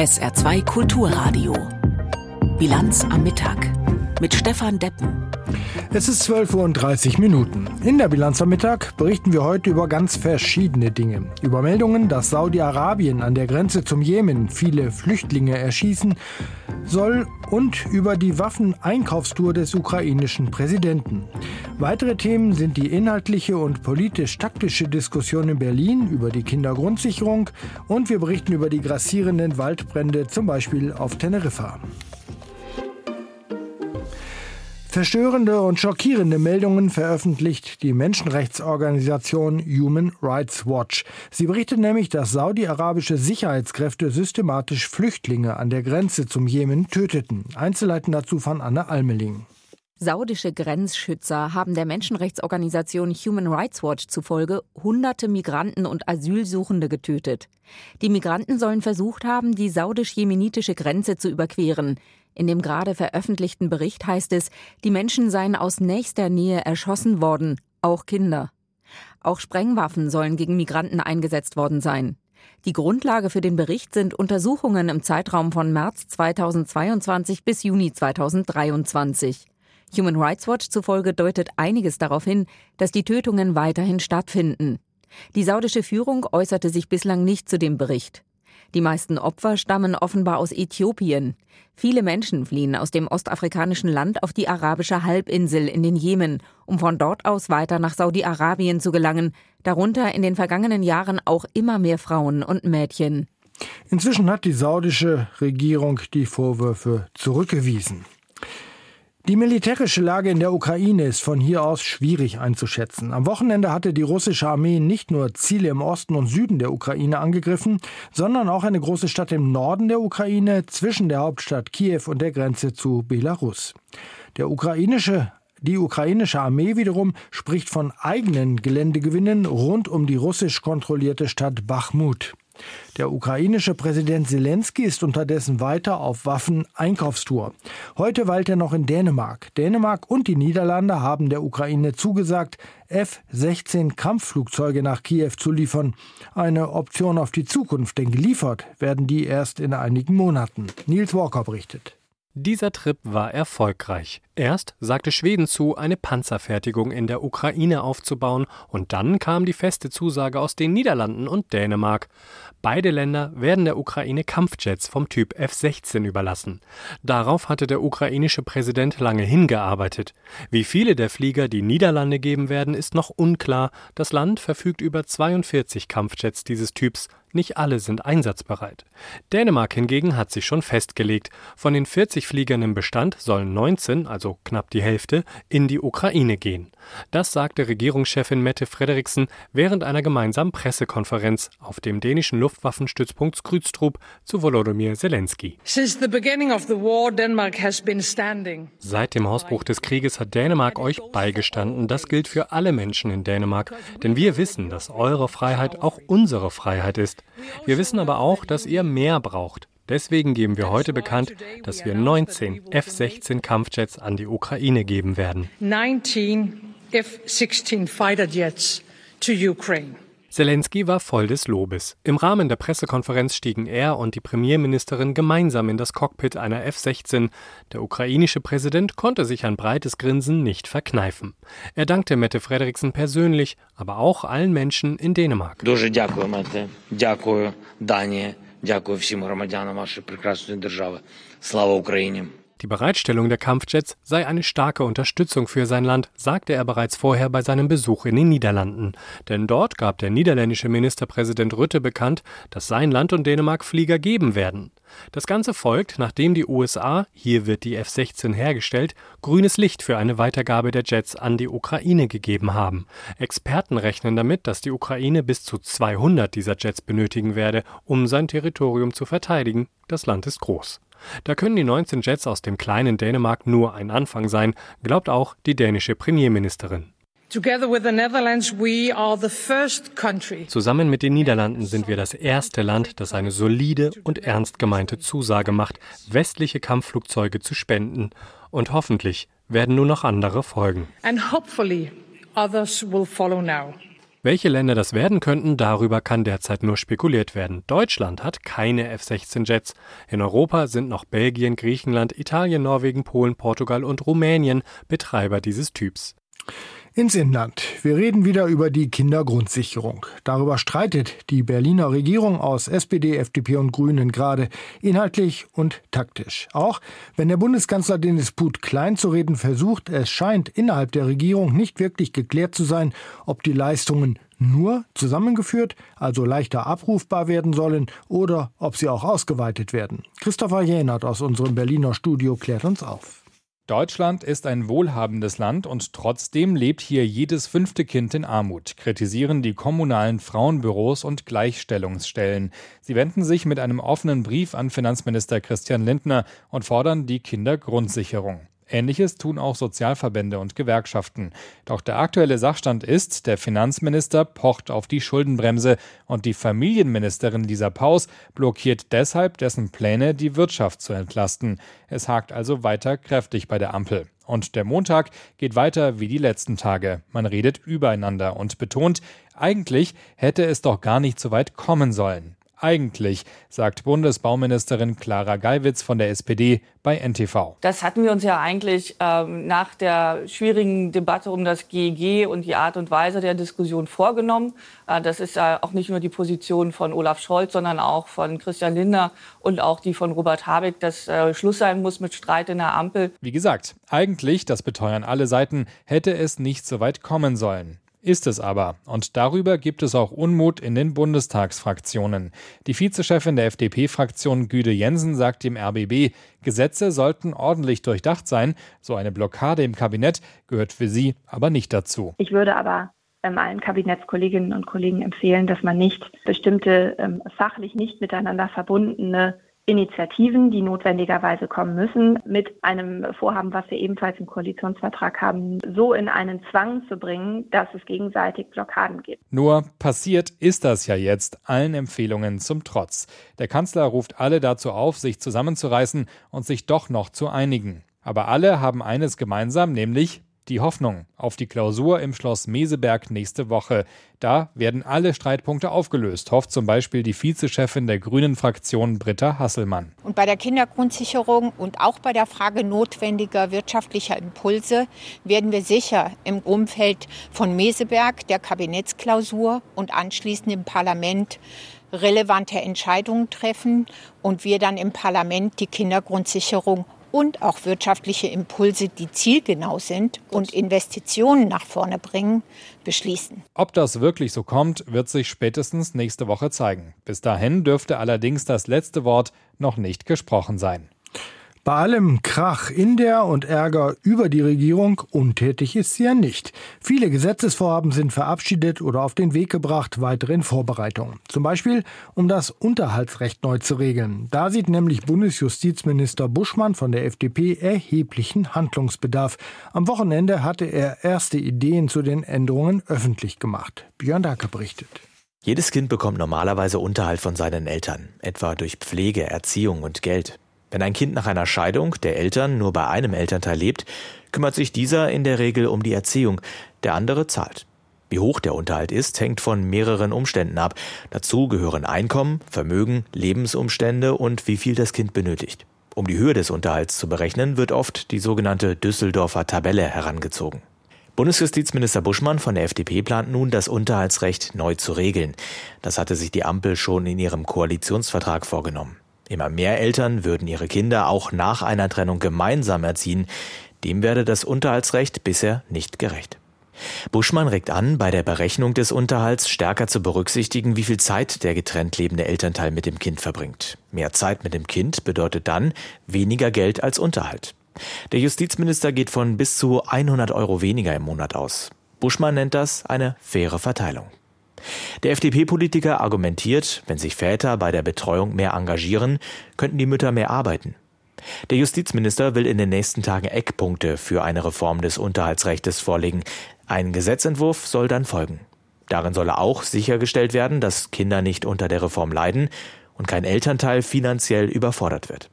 SR2 Kulturradio. Bilanz am Mittag mit Stefan Deppen. Es ist 12.30 Uhr Minuten. In der Bilanz am Mittag berichten wir heute über ganz verschiedene Dinge. Über Meldungen, dass Saudi-Arabien an der Grenze zum Jemen viele Flüchtlinge erschießen soll und über die Waffeneinkaufstour des ukrainischen Präsidenten. Weitere Themen sind die inhaltliche und politisch-taktische Diskussion in Berlin über die Kindergrundsicherung und wir berichten über die grassierenden Waldbrände, zum Beispiel auf Teneriffa. Verstörende und schockierende Meldungen veröffentlicht die Menschenrechtsorganisation Human Rights Watch. Sie berichtet nämlich, dass saudi-arabische Sicherheitskräfte systematisch Flüchtlinge an der Grenze zum Jemen töteten. Einzelheiten dazu von Anne Almeling. Saudische Grenzschützer haben der Menschenrechtsorganisation Human Rights Watch zufolge hunderte Migranten und Asylsuchende getötet. Die Migranten sollen versucht haben, die saudisch-jemenitische Grenze zu überqueren. In dem gerade veröffentlichten Bericht heißt es, die Menschen seien aus nächster Nähe erschossen worden, auch Kinder. Auch Sprengwaffen sollen gegen Migranten eingesetzt worden sein. Die Grundlage für den Bericht sind Untersuchungen im Zeitraum von März 2022 bis Juni 2023. Human Rights Watch zufolge deutet einiges darauf hin, dass die Tötungen weiterhin stattfinden. Die saudische Führung äußerte sich bislang nicht zu dem Bericht. Die meisten Opfer stammen offenbar aus Äthiopien. Viele Menschen fliehen aus dem ostafrikanischen Land auf die arabische Halbinsel in den Jemen, um von dort aus weiter nach Saudi-Arabien zu gelangen, darunter in den vergangenen Jahren auch immer mehr Frauen und Mädchen. Inzwischen hat die saudische Regierung die Vorwürfe zurückgewiesen. Die militärische Lage in der Ukraine ist von hier aus schwierig einzuschätzen. Am Wochenende hatte die russische Armee nicht nur Ziele im Osten und Süden der Ukraine angegriffen, sondern auch eine große Stadt im Norden der Ukraine zwischen der Hauptstadt Kiew und der Grenze zu Belarus. Der ukrainische die ukrainische Armee wiederum spricht von eigenen Geländegewinnen rund um die russisch kontrollierte Stadt Bachmut. Der ukrainische Präsident Zelensky ist unterdessen weiter auf Waffeneinkaufstour. Heute weilt er noch in Dänemark. Dänemark und die Niederlande haben der Ukraine zugesagt, F-16 Kampfflugzeuge nach Kiew zu liefern. Eine Option auf die Zukunft, denn geliefert werden die erst in einigen Monaten. Nils Walker berichtet. Dieser Trip war erfolgreich. Erst sagte Schweden zu, eine Panzerfertigung in der Ukraine aufzubauen, und dann kam die feste Zusage aus den Niederlanden und Dänemark. Beide Länder werden der Ukraine Kampfjets vom Typ F-16 überlassen. Darauf hatte der ukrainische Präsident lange hingearbeitet. Wie viele der Flieger die Niederlande geben werden, ist noch unklar. Das Land verfügt über 42 Kampfjets dieses Typs, nicht alle sind einsatzbereit. Dänemark hingegen hat sich schon festgelegt. Von den 40 Fliegern im Bestand sollen 19, also knapp die Hälfte, in die Ukraine gehen. Das sagte Regierungschefin Mette Frederiksen während einer gemeinsamen Pressekonferenz auf dem dänischen Luftwaffenstützpunkt Skrydstrup zu Volodymyr Zelensky. Seit dem Ausbruch des Krieges hat Dänemark euch beigestanden. Das gilt für alle Menschen in Dänemark, denn wir wissen, dass eure Freiheit auch unsere Freiheit ist. Wir wissen aber auch, dass ihr mehr braucht. Deswegen geben wir heute bekannt, dass wir 19 F-16 Kampfjets an die Ukraine geben werden. 19 F-16 Fighter Jets to Ukraine. Zelensky war voll des Lobes. Im Rahmen der Pressekonferenz stiegen er und die Premierministerin gemeinsam in das Cockpit einer F-16. Der ukrainische Präsident konnte sich ein breites Grinsen nicht verkneifen. Er dankte Mette Frederiksen persönlich, aber auch allen Menschen in Dänemark. Дуже дякую, Мette. Дякую, Дані. Дякую всім громадянам вашої прекрасної держави. Слава Україні! Die Bereitstellung der Kampfjets sei eine starke Unterstützung für sein Land, sagte er bereits vorher bei seinem Besuch in den Niederlanden. Denn dort gab der niederländische Ministerpräsident Rütte bekannt, dass sein Land und Dänemark Flieger geben werden. Das Ganze folgt, nachdem die USA, hier wird die F-16 hergestellt, grünes Licht für eine Weitergabe der Jets an die Ukraine gegeben haben. Experten rechnen damit, dass die Ukraine bis zu 200 dieser Jets benötigen werde, um sein Territorium zu verteidigen. Das Land ist groß. Da können die 19 Jets aus dem kleinen Dänemark nur ein Anfang sein, glaubt auch die dänische Premierministerin. Zusammen mit den Niederlanden sind wir das erste Land, das eine solide und ernst gemeinte Zusage macht, westliche Kampfflugzeuge zu spenden. Und hoffentlich werden nur noch andere folgen. And hopefully others will follow now. Welche Länder das werden könnten, darüber kann derzeit nur spekuliert werden. Deutschland hat keine F-16-Jets. In Europa sind noch Belgien, Griechenland, Italien, Norwegen, Polen, Portugal und Rumänien Betreiber dieses Typs. Ins Inland. Wir reden wieder über die Kindergrundsicherung. Darüber streitet die Berliner Regierung aus SPD, FDP und Grünen gerade inhaltlich und taktisch. Auch wenn der Bundeskanzler den Disput klein zu reden versucht, es scheint innerhalb der Regierung nicht wirklich geklärt zu sein, ob die Leistungen nur zusammengeführt, also leichter abrufbar werden sollen, oder ob sie auch ausgeweitet werden. Christopher Jähnert aus unserem Berliner Studio klärt uns auf. Deutschland ist ein wohlhabendes Land und trotzdem lebt hier jedes fünfte Kind in Armut, kritisieren die kommunalen Frauenbüros und Gleichstellungsstellen. Sie wenden sich mit einem offenen Brief an Finanzminister Christian Lindner und fordern die Kindergrundsicherung. Ähnliches tun auch Sozialverbände und Gewerkschaften. Doch der aktuelle Sachstand ist, der Finanzminister pocht auf die Schuldenbremse und die Familienministerin Lisa Paus blockiert deshalb dessen Pläne, die Wirtschaft zu entlasten. Es hakt also weiter kräftig bei der Ampel. Und der Montag geht weiter wie die letzten Tage. Man redet übereinander und betont, eigentlich hätte es doch gar nicht so weit kommen sollen eigentlich, sagt Bundesbauministerin Clara Geiwitz von der SPD bei NTV. Das hatten wir uns ja eigentlich ähm, nach der schwierigen Debatte um das GEG und die Art und Weise der Diskussion vorgenommen. Äh, das ist ja auch nicht nur die Position von Olaf Scholz, sondern auch von Christian Lindner und auch die von Robert Habeck, dass äh, Schluss sein muss mit Streit in der Ampel. Wie gesagt, eigentlich, das beteuern alle Seiten, hätte es nicht so weit kommen sollen. Ist es aber. Und darüber gibt es auch Unmut in den Bundestagsfraktionen. Die Vizechefin der FDP-Fraktion Güde Jensen sagt dem RBB, Gesetze sollten ordentlich durchdacht sein. So eine Blockade im Kabinett gehört für sie aber nicht dazu. Ich würde aber ähm, allen Kabinettskolleginnen und Kollegen empfehlen, dass man nicht bestimmte ähm, fachlich nicht miteinander verbundene Initiativen, die notwendigerweise kommen müssen, mit einem Vorhaben, was wir ebenfalls im Koalitionsvertrag haben, so in einen Zwang zu bringen, dass es gegenseitig Blockaden gibt. Nur passiert ist das ja jetzt allen Empfehlungen zum Trotz. Der Kanzler ruft alle dazu auf, sich zusammenzureißen und sich doch noch zu einigen. Aber alle haben eines gemeinsam, nämlich die Hoffnung auf die Klausur im Schloss Meseberg nächste Woche. Da werden alle Streitpunkte aufgelöst, hofft zum Beispiel die Vizechefin der Grünen Fraktion Britta Hasselmann. Und bei der Kindergrundsicherung und auch bei der Frage notwendiger wirtschaftlicher Impulse werden wir sicher im Umfeld von Meseberg, der Kabinettsklausur und anschließend im Parlament relevante Entscheidungen treffen und wir dann im Parlament die Kindergrundsicherung und auch wirtschaftliche Impulse, die zielgenau sind und Investitionen nach vorne bringen, beschließen. Ob das wirklich so kommt, wird sich spätestens nächste Woche zeigen. Bis dahin dürfte allerdings das letzte Wort noch nicht gesprochen sein. Bei allem Krach in der und Ärger über die Regierung untätig ist sie ja nicht. Viele Gesetzesvorhaben sind verabschiedet oder auf den Weg gebracht, weitere in Vorbereitung. Zum Beispiel, um das Unterhaltsrecht neu zu regeln. Da sieht nämlich Bundesjustizminister Buschmann von der FDP erheblichen Handlungsbedarf. Am Wochenende hatte er erste Ideen zu den Änderungen öffentlich gemacht. Björn Dacke berichtet. Jedes Kind bekommt normalerweise Unterhalt von seinen Eltern, etwa durch Pflege, Erziehung und Geld. Wenn ein Kind nach einer Scheidung der Eltern nur bei einem Elternteil lebt, kümmert sich dieser in der Regel um die Erziehung, der andere zahlt. Wie hoch der Unterhalt ist, hängt von mehreren Umständen ab. Dazu gehören Einkommen, Vermögen, Lebensumstände und wie viel das Kind benötigt. Um die Höhe des Unterhalts zu berechnen, wird oft die sogenannte Düsseldorfer Tabelle herangezogen. Bundesjustizminister Buschmann von der FDP plant nun, das Unterhaltsrecht neu zu regeln. Das hatte sich die Ampel schon in ihrem Koalitionsvertrag vorgenommen. Immer mehr Eltern würden ihre Kinder auch nach einer Trennung gemeinsam erziehen. Dem werde das Unterhaltsrecht bisher nicht gerecht. Buschmann regt an, bei der Berechnung des Unterhalts stärker zu berücksichtigen, wie viel Zeit der getrennt lebende Elternteil mit dem Kind verbringt. Mehr Zeit mit dem Kind bedeutet dann weniger Geld als Unterhalt. Der Justizminister geht von bis zu 100 Euro weniger im Monat aus. Buschmann nennt das eine faire Verteilung. Der FDP-Politiker argumentiert, wenn sich Väter bei der Betreuung mehr engagieren, könnten die Mütter mehr arbeiten. Der Justizminister will in den nächsten Tagen Eckpunkte für eine Reform des Unterhaltsrechts vorlegen. Ein Gesetzentwurf soll dann folgen. Darin solle auch sichergestellt werden, dass Kinder nicht unter der Reform leiden und kein Elternteil finanziell überfordert wird.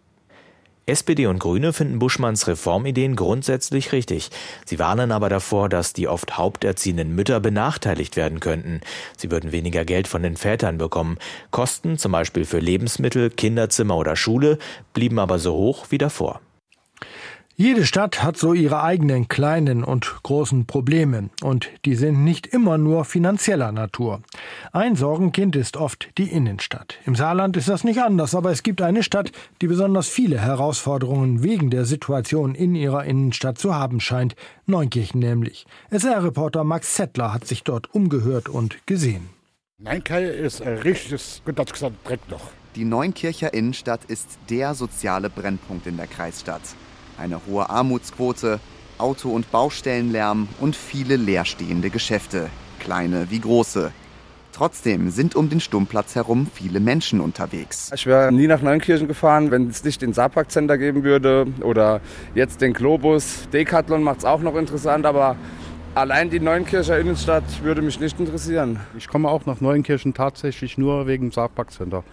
SPD und Grüne finden Buschmanns Reformideen grundsätzlich richtig. Sie warnen aber davor, dass die oft haupterziehenden Mütter benachteiligt werden könnten. Sie würden weniger Geld von den Vätern bekommen. Kosten, zum Beispiel für Lebensmittel, Kinderzimmer oder Schule, blieben aber so hoch wie davor. Jede Stadt hat so ihre eigenen kleinen und großen Probleme und die sind nicht immer nur finanzieller Natur. Ein Sorgenkind ist oft die Innenstadt. Im Saarland ist das nicht anders, aber es gibt eine Stadt, die besonders viele Herausforderungen wegen der Situation in ihrer Innenstadt zu haben scheint, Neunkirchen nämlich. SR-Reporter Max Zettler hat sich dort umgehört und gesehen. Neunkirchen ist ein richtiges, gut gesagt, Dreckloch. Die Neunkircher Innenstadt ist der soziale Brennpunkt in der Kreisstadt. Eine hohe Armutsquote, Auto- und Baustellenlärm und viele leerstehende Geschäfte, kleine wie große. Trotzdem sind um den Sturmplatz herum viele Menschen unterwegs. Ich wäre nie nach Neunkirchen gefahren, wenn es nicht den Saarpark Center geben würde oder jetzt den Globus. Decathlon macht es auch noch interessant, aber allein die Neunkircher Innenstadt würde mich nicht interessieren. Ich komme auch nach Neunkirchen tatsächlich nur wegen dem Saarpark Center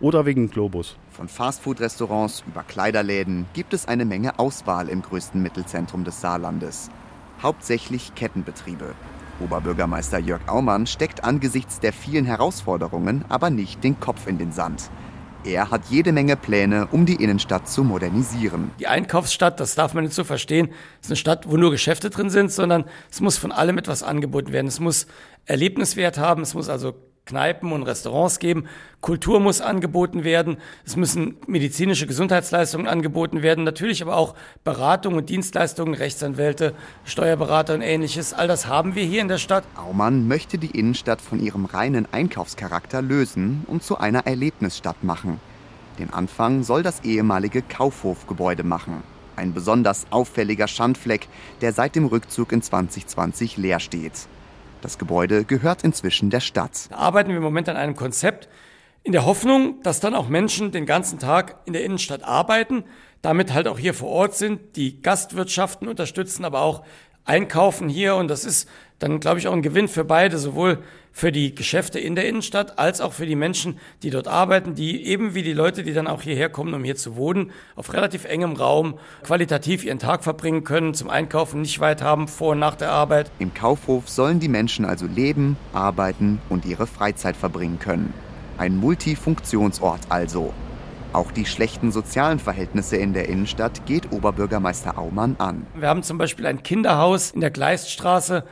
oder wegen Globus. Von Fastfood-Restaurants über Kleiderläden gibt es eine Menge Auswahl im größten Mittelzentrum des Saarlandes. Hauptsächlich Kettenbetriebe. Oberbürgermeister Jörg Aumann steckt angesichts der vielen Herausforderungen aber nicht den Kopf in den Sand. Er hat jede Menge Pläne, um die Innenstadt zu modernisieren. Die Einkaufsstadt, das darf man nicht so verstehen, ist eine Stadt, wo nur Geschäfte drin sind, sondern es muss von allem etwas angeboten werden. Es muss Erlebniswert haben, es muss also Kneipen und Restaurants geben. Kultur muss angeboten werden. Es müssen medizinische Gesundheitsleistungen angeboten werden. Natürlich aber auch Beratung und Dienstleistungen, Rechtsanwälte, Steuerberater und ähnliches. All das haben wir hier in der Stadt. Aumann möchte die Innenstadt von ihrem reinen Einkaufscharakter lösen und zu einer Erlebnisstadt machen. Den Anfang soll das ehemalige Kaufhofgebäude machen. Ein besonders auffälliger Schandfleck, der seit dem Rückzug in 2020 leer steht. Das Gebäude gehört inzwischen der Stadt. Da arbeiten wir im Moment an einem Konzept in der Hoffnung, dass dann auch Menschen den ganzen Tag in der Innenstadt arbeiten, damit halt auch hier vor Ort sind, die Gastwirtschaften unterstützen, aber auch einkaufen hier. Und das ist dann, glaube ich, auch ein Gewinn für beide, sowohl für die Geschäfte in der Innenstadt als auch für die Menschen, die dort arbeiten, die eben wie die Leute, die dann auch hierher kommen, um hier zu wohnen, auf relativ engem Raum qualitativ ihren Tag verbringen können, zum Einkaufen nicht weit haben, vor und nach der Arbeit. Im Kaufhof sollen die Menschen also leben, arbeiten und ihre Freizeit verbringen können. Ein Multifunktionsort also. Auch die schlechten sozialen Verhältnisse in der Innenstadt geht Oberbürgermeister Aumann an. Wir haben zum Beispiel ein Kinderhaus in der Gleisstraße,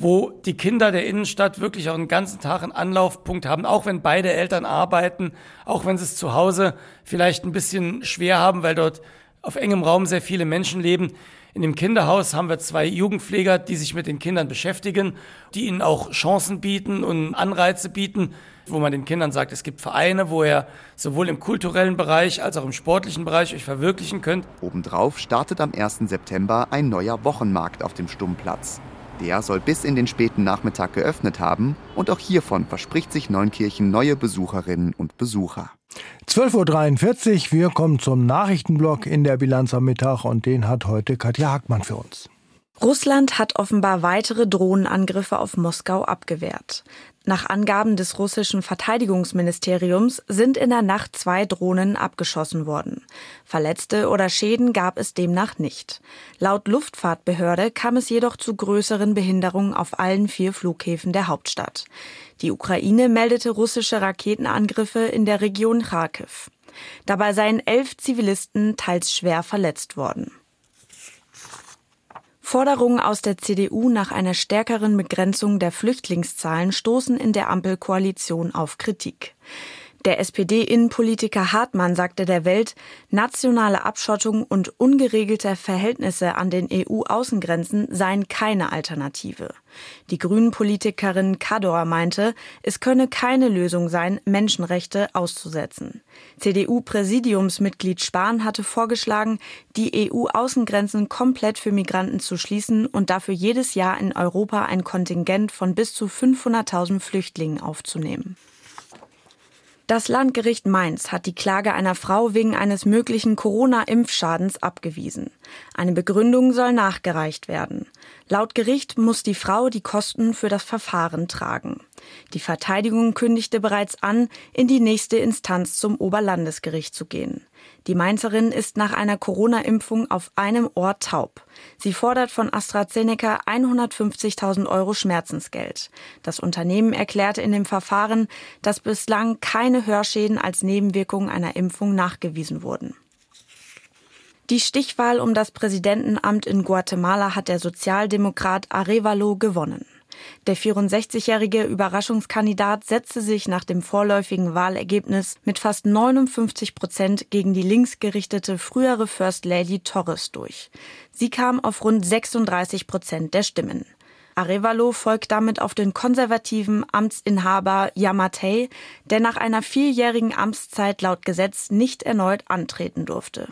wo die Kinder der Innenstadt wirklich auch einen ganzen Tag einen Anlaufpunkt haben, auch wenn beide Eltern arbeiten, auch wenn sie es zu Hause vielleicht ein bisschen schwer haben, weil dort auf engem Raum sehr viele Menschen leben. In dem Kinderhaus haben wir zwei Jugendpfleger, die sich mit den Kindern beschäftigen, die ihnen auch Chancen bieten und Anreize bieten, wo man den Kindern sagt, es gibt Vereine, wo ihr sowohl im kulturellen Bereich als auch im sportlichen Bereich euch verwirklichen könnt. Obendrauf startet am 1. September ein neuer Wochenmarkt auf dem Stummplatz. Der soll bis in den späten Nachmittag geöffnet haben und auch hiervon verspricht sich Neunkirchen neue Besucherinnen und Besucher. 12.43 Uhr, wir kommen zum Nachrichtenblock in der Bilanz am Mittag und den hat heute Katja Hackmann für uns. Russland hat offenbar weitere Drohnenangriffe auf Moskau abgewehrt. Nach Angaben des russischen Verteidigungsministeriums sind in der Nacht zwei Drohnen abgeschossen worden. Verletzte oder Schäden gab es demnach nicht. Laut Luftfahrtbehörde kam es jedoch zu größeren Behinderungen auf allen vier Flughäfen der Hauptstadt. Die Ukraine meldete russische Raketenangriffe in der Region Kharkiv. Dabei seien elf Zivilisten teils schwer verletzt worden. Forderungen aus der CDU nach einer stärkeren Begrenzung der Flüchtlingszahlen stoßen in der Ampelkoalition auf Kritik. Der SPD-Innenpolitiker Hartmann sagte der Welt, nationale Abschottung und ungeregelte Verhältnisse an den EU-Außengrenzen seien keine Alternative. Die Grünen-Politikerin Kador meinte, es könne keine Lösung sein, Menschenrechte auszusetzen. CDU-Präsidiumsmitglied Spahn hatte vorgeschlagen, die EU-Außengrenzen komplett für Migranten zu schließen und dafür jedes Jahr in Europa ein Kontingent von bis zu 500.000 Flüchtlingen aufzunehmen. Das Landgericht Mainz hat die Klage einer Frau wegen eines möglichen Corona-Impfschadens abgewiesen. Eine Begründung soll nachgereicht werden. Laut Gericht muss die Frau die Kosten für das Verfahren tragen. Die Verteidigung kündigte bereits an, in die nächste Instanz zum Oberlandesgericht zu gehen. Die Mainzerin ist nach einer Corona-Impfung auf einem Ohr taub. Sie fordert von AstraZeneca 150.000 Euro Schmerzensgeld. Das Unternehmen erklärte in dem Verfahren, dass bislang keine Hörschäden als Nebenwirkung einer Impfung nachgewiesen wurden. Die Stichwahl um das Präsidentenamt in Guatemala hat der Sozialdemokrat Arevalo gewonnen. Der 64-jährige Überraschungskandidat setzte sich nach dem vorläufigen Wahlergebnis mit fast 59 Prozent gegen die linksgerichtete frühere First Lady Torres durch. Sie kam auf rund 36 Prozent der Stimmen. Arevalo folgt damit auf den konservativen Amtsinhaber Yamatei, der nach einer vierjährigen Amtszeit laut Gesetz nicht erneut antreten durfte.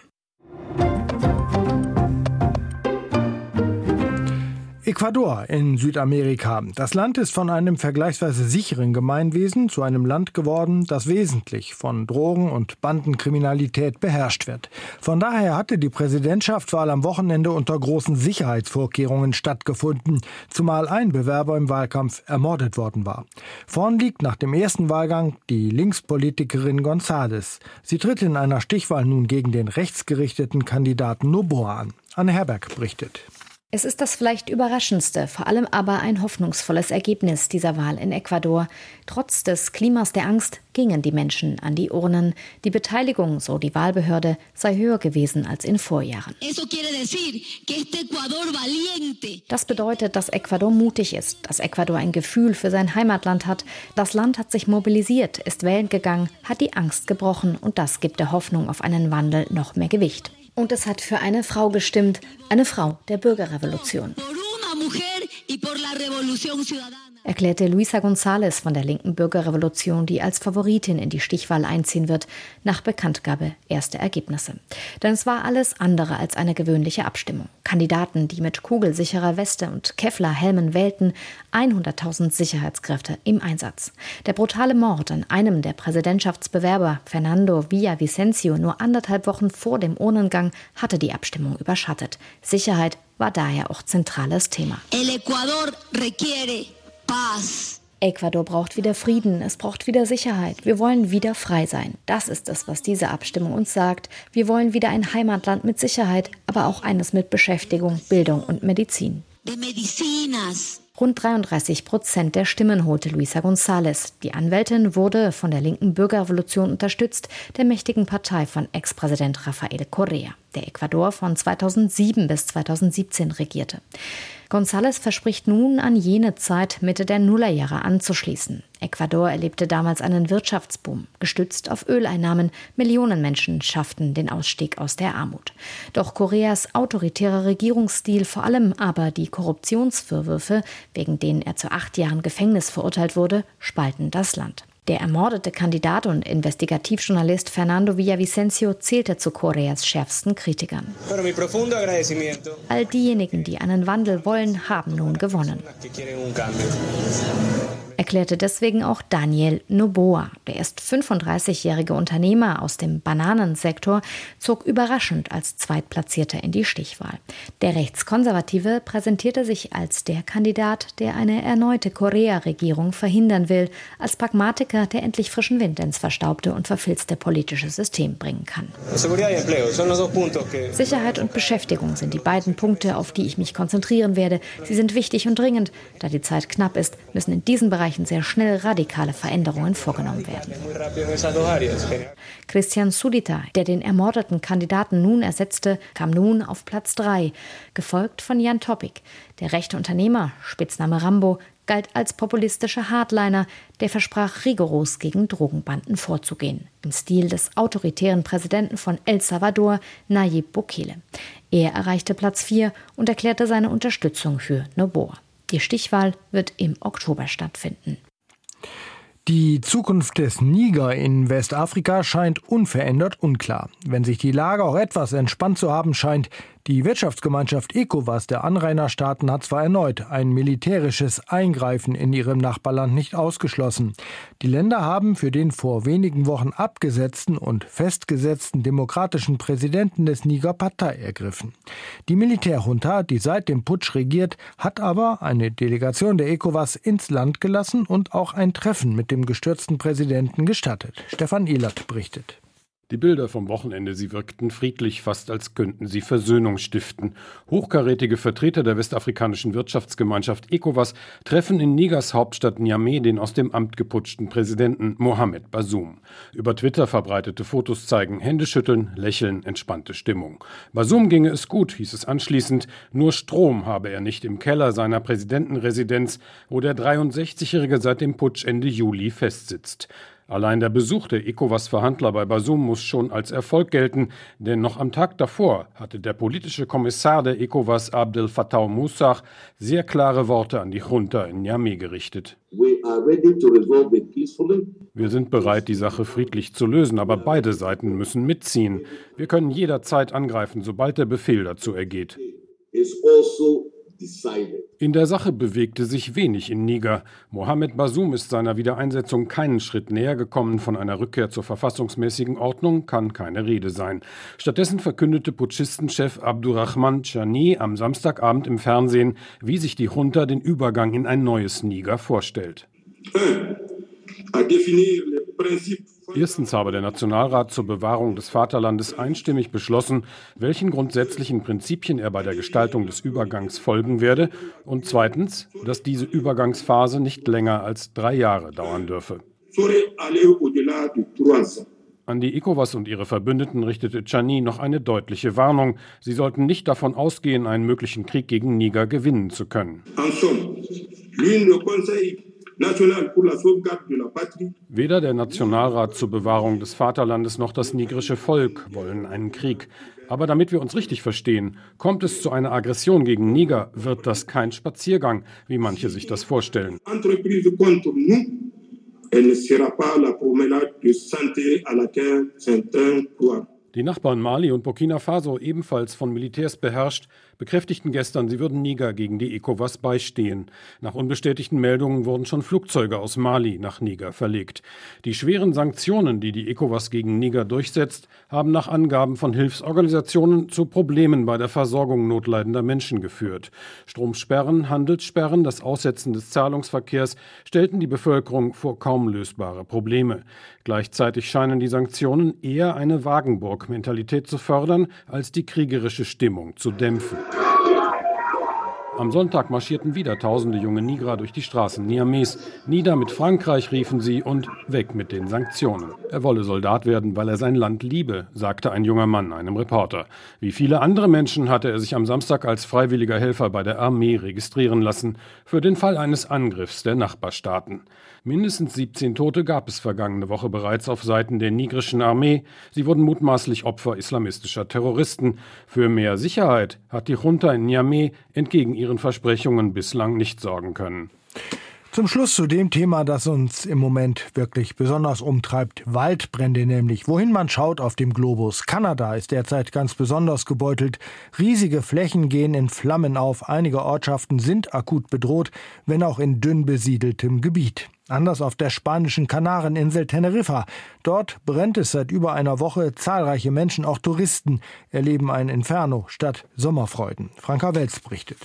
Ecuador in Südamerika. Das Land ist von einem vergleichsweise sicheren Gemeinwesen zu einem Land geworden, das wesentlich von Drogen- und Bandenkriminalität beherrscht wird. Von daher hatte die Präsidentschaftswahl am Wochenende unter großen Sicherheitsvorkehrungen stattgefunden, zumal ein Bewerber im Wahlkampf ermordet worden war. Vorn liegt nach dem ersten Wahlgang die Linkspolitikerin González. Sie tritt in einer Stichwahl nun gegen den rechtsgerichteten Kandidaten Noboa an. Anne Herberg berichtet. Es ist das vielleicht überraschendste, vor allem aber ein hoffnungsvolles Ergebnis dieser Wahl in Ecuador. Trotz des Klimas der Angst gingen die Menschen an die Urnen. Die Beteiligung, so die Wahlbehörde, sei höher gewesen als in Vorjahren. Das bedeutet, dass Ecuador mutig ist, dass Ecuador ein Gefühl für sein Heimatland hat. Das Land hat sich mobilisiert, ist wählen gegangen, hat die Angst gebrochen und das gibt der Hoffnung auf einen Wandel noch mehr Gewicht. Und es hat für eine Frau gestimmt, eine Frau der Bürgerrevolution erklärte Luisa González von der linken Bürgerrevolution, die als Favoritin in die Stichwahl einziehen wird, nach Bekanntgabe erster Ergebnisse. Denn es war alles andere als eine gewöhnliche Abstimmung. Kandidaten, die mit kugelsicherer Weste und Kevlar-Helmen wählten, 100.000 Sicherheitskräfte im Einsatz. Der brutale Mord an einem der Präsidentschaftsbewerber, Fernando Villavicencio, nur anderthalb Wochen vor dem Urnengang, hatte die Abstimmung überschattet. Sicherheit war daher auch zentrales Thema. El Ecuador requiere paz. Ecuador braucht wieder Frieden, es braucht wieder Sicherheit. Wir wollen wieder frei sein. Das ist es, was diese Abstimmung uns sagt. Wir wollen wieder ein Heimatland mit Sicherheit, aber auch eines mit Beschäftigung, Bildung und Medizin. De medicinas. Rund 33 Prozent der Stimmen holte Luisa González. Die Anwältin wurde von der linken Bürgerrevolution unterstützt, der mächtigen Partei von Ex-Präsident Rafael Correa, der Ecuador von 2007 bis 2017 regierte. González verspricht nun, an jene Zeit Mitte der Nullerjahre anzuschließen. Ecuador erlebte damals einen Wirtschaftsboom, gestützt auf Öleinnahmen. Millionen Menschen schafften den Ausstieg aus der Armut. Doch Koreas autoritärer Regierungsstil, vor allem aber die Korruptionsvorwürfe, wegen denen er zu acht Jahren Gefängnis verurteilt wurde, spalten das Land. Der ermordete Kandidat und Investigativjournalist Fernando Villavicencio zählte zu Koreas schärfsten Kritikern. All diejenigen, die einen Wandel wollen, haben nun gewonnen erklärte deswegen auch Daniel Noboa. Der erst 35-jährige Unternehmer aus dem Bananensektor zog überraschend als Zweitplatzierter in die Stichwahl. Der Rechtskonservative präsentierte sich als der Kandidat, der eine erneute Korea-Regierung verhindern will, als Pragmatiker, der endlich frischen Wind ins verstaubte und verfilzte politische System bringen kann. Sicherheit und Beschäftigung sind die beiden Punkte, auf die ich mich konzentrieren werde. Sie sind wichtig und dringend. Da die Zeit knapp ist, müssen in diesen Bereichen Bereichen sehr schnell radikale Veränderungen vorgenommen werden. Christian Sudita, der den ermordeten Kandidaten nun ersetzte, kam nun auf Platz 3, gefolgt von Jan Topic. Der rechte Unternehmer, Spitzname Rambo, galt als populistischer Hardliner, der versprach, rigoros gegen Drogenbanden vorzugehen, im Stil des autoritären Präsidenten von El Salvador, Nayib Bukele. Er erreichte Platz 4 und erklärte seine Unterstützung für Noboa. Die Stichwahl wird im Oktober stattfinden. Die Zukunft des Niger in Westafrika scheint unverändert unklar. Wenn sich die Lage auch etwas entspannt zu haben scheint, Die Wirtschaftsgemeinschaft ECOWAS der Anrainerstaaten hat zwar erneut ein militärisches Eingreifen in ihrem Nachbarland nicht ausgeschlossen. Die Länder haben für den vor wenigen Wochen abgesetzten und festgesetzten demokratischen Präsidenten des Niger Partei ergriffen. Die Militärjunta, die seit dem Putsch regiert, hat aber eine Delegation der ECOWAS ins Land gelassen und auch ein Treffen mit dem gestürzten Präsidenten gestattet. Stefan Ehlert berichtet. Die Bilder vom Wochenende, sie wirkten friedlich, fast als könnten sie Versöhnung stiften. Hochkarätige Vertreter der westafrikanischen Wirtschaftsgemeinschaft ECOWAS treffen in Nigers Hauptstadt Niamey den aus dem Amt geputschten Präsidenten Mohamed Bazoum. Über Twitter verbreitete Fotos zeigen Händeschütteln, Lächeln, entspannte Stimmung. Bazoum ginge es gut, hieß es anschließend, nur Strom habe er nicht im Keller seiner Präsidentenresidenz, wo der 63-Jährige seit dem Putsch Ende Juli festsitzt. Allein der Besuch der ECOWAS-Verhandler bei Basum muss schon als Erfolg gelten, denn noch am Tag davor hatte der politische Kommissar der ECOWAS Abdel Fattah Moussach sehr klare Worte an die Junta in Niamey gerichtet. Wir sind bereit, die Sache friedlich zu lösen, aber beide Seiten müssen mitziehen. Wir können jederzeit angreifen, sobald der Befehl dazu ergeht. Also in der Sache bewegte sich wenig in Niger. Mohamed Basum ist seiner Wiedereinsetzung keinen Schritt näher gekommen. Von einer Rückkehr zur verfassungsmäßigen Ordnung kann keine Rede sein. Stattdessen verkündete Putschistenchef Abdurrahman Chani am Samstagabend im Fernsehen, wie sich die Junta den Übergang in ein neues Niger vorstellt. Erstens habe der Nationalrat zur Bewahrung des Vaterlandes einstimmig beschlossen, welchen grundsätzlichen Prinzipien er bei der Gestaltung des Übergangs folgen werde, und zweitens, dass diese Übergangsphase nicht länger als drei Jahre dauern dürfe. An die ECOWAS und ihre Verbündeten richtete Chani noch eine deutliche Warnung. Sie sollten nicht davon ausgehen, einen möglichen Krieg gegen Niger gewinnen zu können. Weder der Nationalrat zur Bewahrung des Vaterlandes noch das nigrische Volk wollen einen Krieg. Aber damit wir uns richtig verstehen, kommt es zu einer Aggression gegen Niger, wird das kein Spaziergang, wie manche sich das vorstellen. Elle ne. Die Nachbarn Mali und Burkina Faso, ebenfalls von Militärs beherrscht, bekräftigten gestern, sie würden Niger gegen die ECOWAS beistehen. Nach unbestätigten Meldungen wurden schon Flugzeuge aus Mali nach Niger verlegt. Die schweren Sanktionen, die die ECOWAS gegen Niger durchsetzt, haben nach Angaben von Hilfsorganisationen zu Problemen bei der Versorgung notleidender Menschen geführt. Stromsperren, Handelssperren, das Aussetzen des Zahlungsverkehrs stellten die Bevölkerung vor kaum lösbare Probleme. Gleichzeitig scheinen die Sanktionen eher eine Wagenburg-Mentalität zu fördern, als die kriegerische Stimmung zu dämpfen. Am Sonntag marschierten wieder tausende junge Nigra durch die Straßen Niamey. Nieder mit Frankreich riefen sie und weg mit den Sanktionen. Er wolle Soldat werden, weil er sein Land liebe, sagte ein junger Mann einem Reporter. Wie viele andere Menschen hatte er sich am Samstag als freiwilliger Helfer bei der Armee registrieren lassen, für den Fall eines Angriffs der Nachbarstaaten. Mindestens 17 Tote gab es vergangene Woche bereits auf Seiten der nigrischen Armee. Sie wurden mutmaßlich Opfer islamistischer Terroristen. Für mehr Sicherheit hat die Junta in Niamey entgegen ihren Versprechungen bislang nicht sorgen können. Zum Schluss zu dem Thema, das uns im Moment wirklich besonders umtreibt. Waldbrände nämlich. Wohin man schaut auf dem Globus. Kanada ist derzeit ganz besonders gebeutelt. Riesige Flächen gehen in Flammen auf. Einige Ortschaften sind akut bedroht, wenn auch in dünn besiedeltem Gebiet. Anders auf der spanischen Kanareninsel Teneriffa. Dort brennt es seit über einer Woche. Zahlreiche Menschen, auch Touristen, erleben ein Inferno statt Sommerfreuden. Franka Welz berichtet.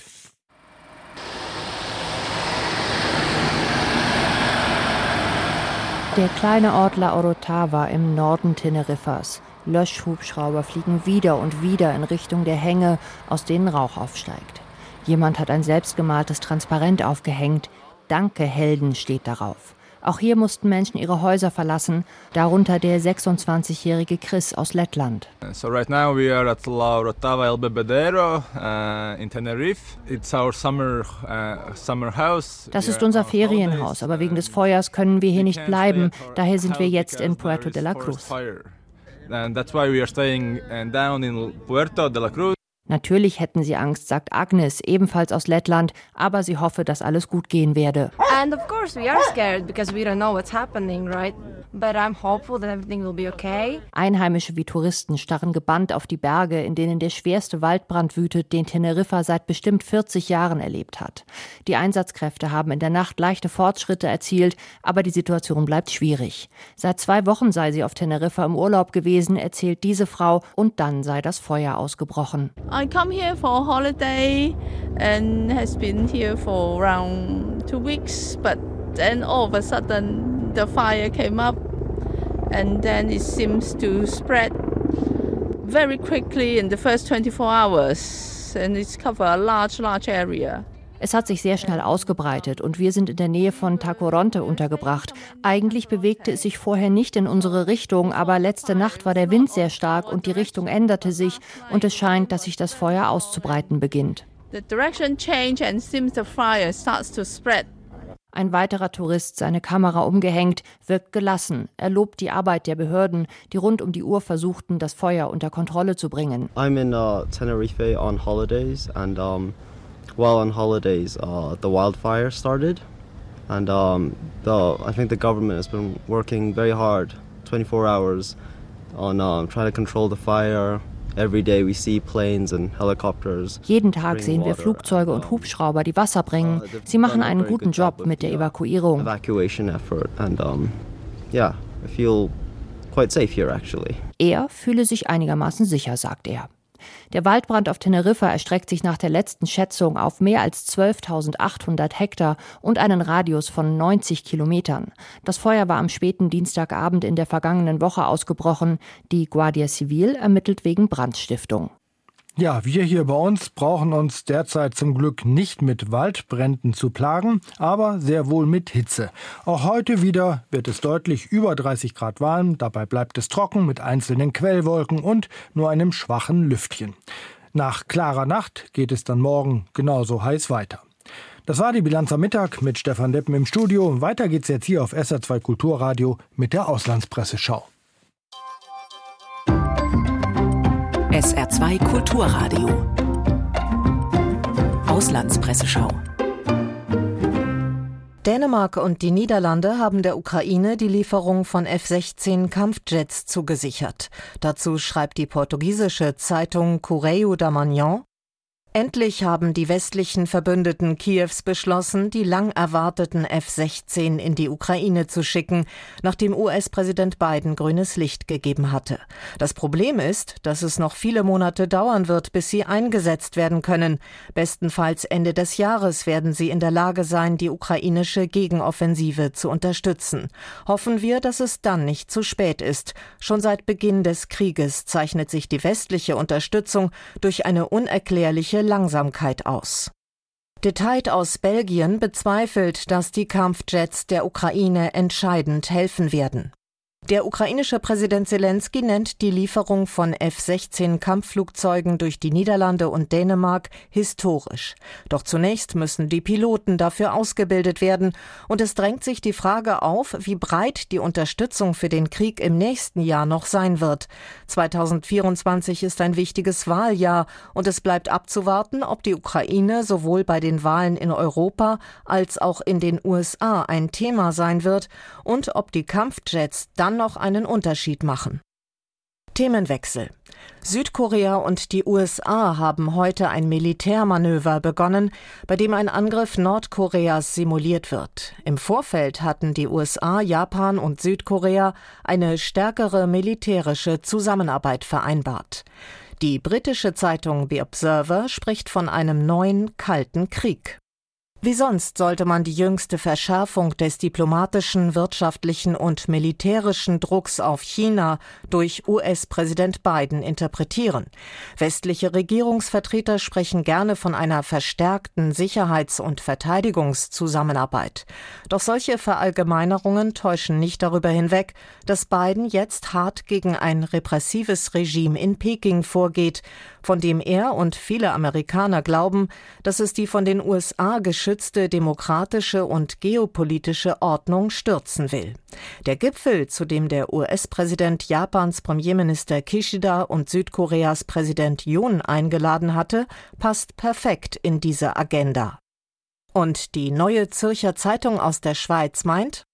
Der kleine Ort La Orotava im Norden Teneriffas. Löschhubschrauber fliegen wieder und wieder in Richtung der Hänge, aus denen Rauch aufsteigt. Jemand hat ein selbstgemaltes Transparent aufgehängt. Danke, Helden steht darauf. Auch hier mussten Menschen ihre Häuser verlassen, darunter der 26-jährige Chris aus Lettland. So right now we are at La Orotava El Bebedero uh, in Tenerife. It's our summer uh, summer house. Das ist unser Ferienhaus, aber wegen des Feuers können wir hier nicht bleiben. Daher sind wir jetzt in Puerto de la Cruz. And that's why we are staying uh, down in Puerto de la Cruz. Natürlich hätten sie Angst, sagt Agnes, ebenfalls aus Lettland, aber sie hoffe, dass alles gut gehen werde. And of course we are scared because we don't know what's happening, right? Einheimische wie Touristen starren gebannt auf die Berge, in denen der schwerste Waldbrand wütet, den Teneriffa seit bestimmt 40 Jahren erlebt hat. Die Einsatzkräfte haben in der Nacht leichte Fortschritte erzielt, aber die Situation bleibt schwierig. Seit zwei Wochen sei sie auf Teneriffa im Urlaub gewesen, erzählt diese Frau, und dann sei das Feuer ausgebrochen. I come here for a holiday and has been here for around two weeks, but then all of a sudden the fire came up and then it seems to spread very quickly in the first 24 hours and it's covered a large, large area. Es hat sich sehr schnell ausgebreitet und wir sind in der Nähe von Tacoronte untergebracht. Eigentlich bewegte es sich vorher nicht in unsere Richtung, aber letzte Nacht war der Wind sehr stark und die Richtung änderte sich und es scheint, dass sich das Feuer auszubreiten beginnt. The direction changed and seems the fire starts to spread. Ein weiterer Tourist, seine Kamera umgehängt, wirkt gelassen. Er lobt die Arbeit der Behörden, die rund um die Uhr versuchten, das Feuer unter Kontrolle zu bringen. I'm in uh, Tenerife on holidays and um, while on holidays uh, the wildfire started and um, the, I think the government has been working very hard 24 hours on uh, trying to control the fire jeden Tag sehen wir Flugzeuge und Hubschrauber, die Wasser bringen. Uh, Sie machen einen guten Job mit der Evakuierung. Er fühle sich einigermaßen sicher, sagt er. Der Waldbrand auf Teneriffa erstreckt sich nach der letzten Schätzung auf mehr als 12.800 Hektar und einen Radius von 90 Kilometern. Das Feuer war am späten Dienstagabend in der vergangenen Woche ausgebrochen. Die Guardia Civil ermittelt wegen Brandstiftung. Ja, wir hier bei uns brauchen uns derzeit zum Glück nicht mit Waldbränden zu plagen, aber sehr wohl mit Hitze. Auch heute wieder wird es deutlich über 30 Grad warm, dabei bleibt es trocken mit einzelnen Quellwolken und nur einem schwachen Lüftchen. Nach klarer Nacht geht es dann morgen genauso heiß weiter. Das war die Bilanz am Mittag mit Stefan Deppen im Studio. Weiter geht's jetzt hier auf SR2 Kulturradio mit der Auslandspresseschau. SR2 Kulturradio. Auslandspresseschau. Dänemark und die Niederlande haben der Ukraine die Lieferung von F-16 Kampfjets zugesichert. Dazu schreibt die portugiesische Zeitung Correio da Manhã, Endlich haben die westlichen Verbündeten Kiews beschlossen, die lang erwarteten F-16 in die Ukraine zu schicken, nachdem US-Präsident Biden grünes Licht gegeben hatte. Das Problem ist, dass es noch viele Monate dauern wird, bis sie eingesetzt werden können. Bestenfalls Ende des Jahres werden sie in der Lage sein, die ukrainische Gegenoffensive zu unterstützen. Hoffen wir, dass es dann nicht zu spät ist. Schon seit Beginn des Krieges zeichnet sich die westliche Unterstützung durch eine unerklärliche Langsamkeit aus. Detail aus Belgien bezweifelt, dass die Kampfjets der Ukraine entscheidend helfen werden. Der ukrainische Präsident Zelensky nennt die Lieferung von F-16 Kampfflugzeugen durch die Niederlande und Dänemark historisch. Doch zunächst müssen die Piloten dafür ausgebildet werden und es drängt sich die Frage auf, wie breit die Unterstützung für den Krieg im nächsten Jahr noch sein wird. 2024 ist ein wichtiges Wahljahr und es bleibt abzuwarten, ob die Ukraine sowohl bei den Wahlen in Europa als auch in den USA ein Thema sein wird und ob die Kampfjets dann dann noch einen Unterschied machen. Themenwechsel. Südkorea und die USA haben heute ein Militärmanöver begonnen, bei dem ein Angriff Nordkoreas simuliert wird. Im Vorfeld hatten die USA, Japan und Südkorea eine stärkere militärische Zusammenarbeit vereinbart. Die britische Zeitung The Observer spricht von einem neuen Kalten Krieg. Wie sonst sollte man die jüngste Verschärfung des diplomatischen, wirtschaftlichen und militärischen Drucks auf China durch US-Präsident Biden interpretieren. Westliche Regierungsvertreter sprechen gerne von einer verstärkten Sicherheits- und Verteidigungszusammenarbeit. Doch solche Verallgemeinerungen täuschen nicht darüber hinweg, dass Biden jetzt hart gegen ein repressives Regime in Peking vorgeht, von dem er und viele Amerikaner glauben, dass es die von den USA geschützte demokratische und geopolitische Ordnung stürzen will. Der Gipfel, zu dem der US-Präsident Japans Premierminister Kishida und Südkoreas Präsident Yoon eingeladen hatte, passt perfekt in diese Agenda. Und die neue Zürcher Zeitung aus der Schweiz meint,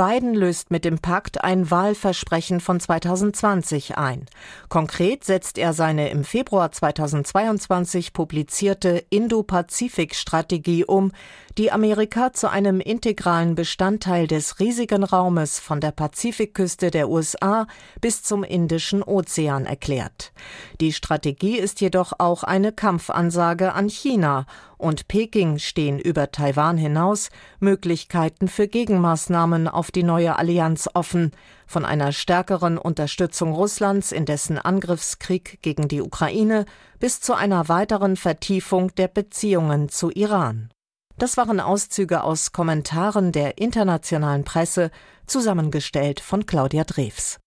Biden löst mit dem Pakt ein Wahlversprechen von 2020 ein. Konkret setzt er seine im Februar 2022 publizierte Indo-Pazifik-Strategie um, die Amerika zu einem integralen Bestandteil des riesigen Raumes von der Pazifikküste der USA bis zum Indischen Ozean erklärt. Die Strategie ist jedoch auch eine Kampfansage an China und Peking stehen über Taiwan hinaus Möglichkeiten für Gegenmaßnahmen auf die neue Allianz offen, von einer stärkeren Unterstützung Russlands in dessen Angriffskrieg gegen die Ukraine bis zu einer weiteren Vertiefung der Beziehungen zu Iran. Das waren Auszüge aus Kommentaren der internationalen Presse, zusammengestellt von Claudia Drews.